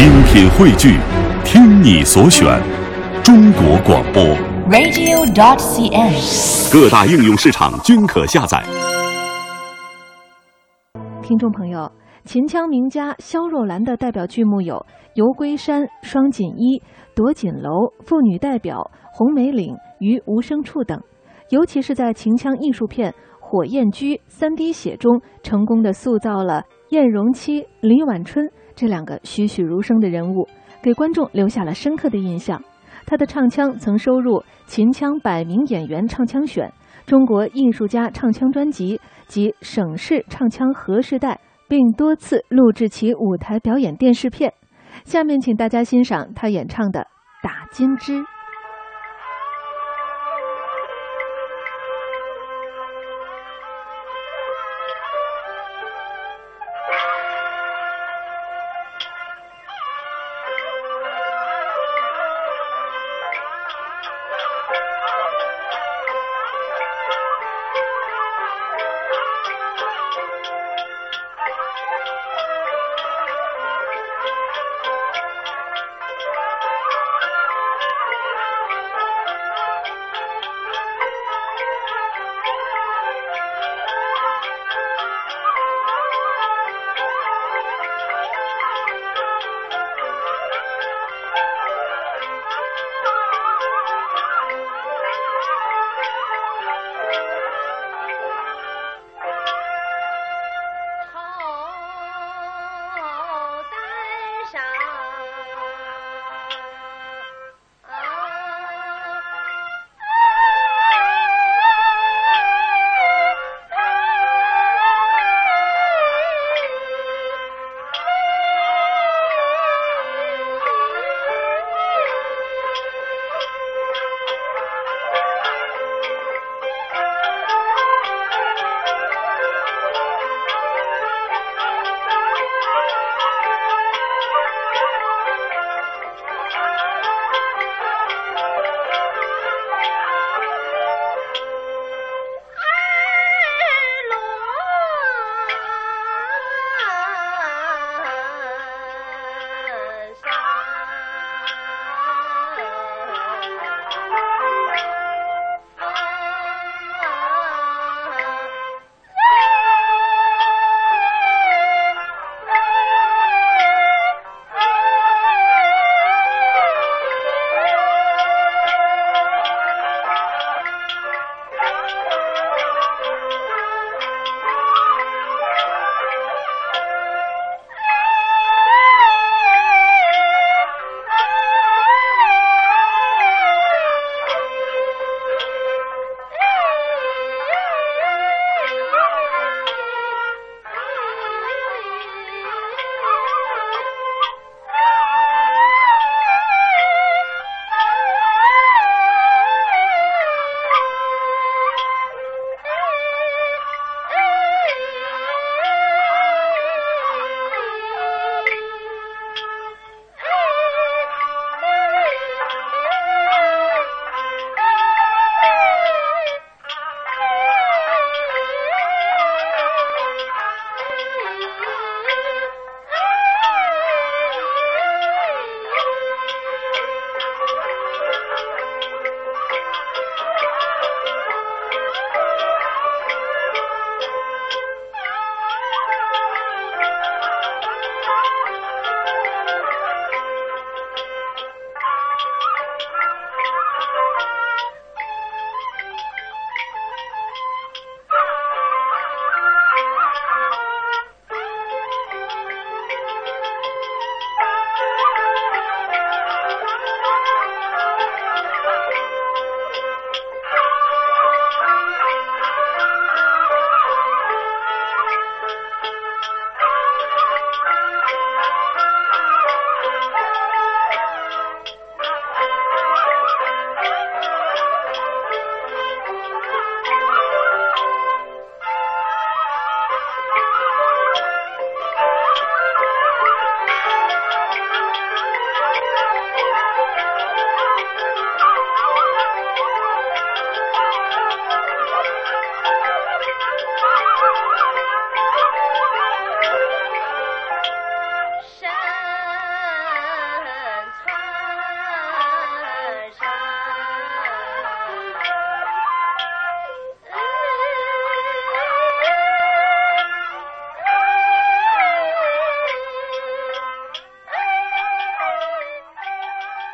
精品汇聚，听你所选，中国广播。radio.dot.cn，。各大应用市场均可下载。听众朋友，秦腔名家萧若兰的代表剧目有《游龟山》《双锦衣》《夺锦楼》《妇女代表》《红梅岭》于《无声处》等，尤其是在秦腔艺术片《火焰居》三滴血中，成功的塑造了燕荣妻、李婉春这两个栩栩如生的人物，给观众留下了深刻的印象。他的唱腔曾收入《秦腔百名演员唱腔选》《中国艺术家唱腔专辑》及省市唱腔和时代，并多次录制其舞台表演电视片。下面请大家欣赏他演唱的《打金枝》。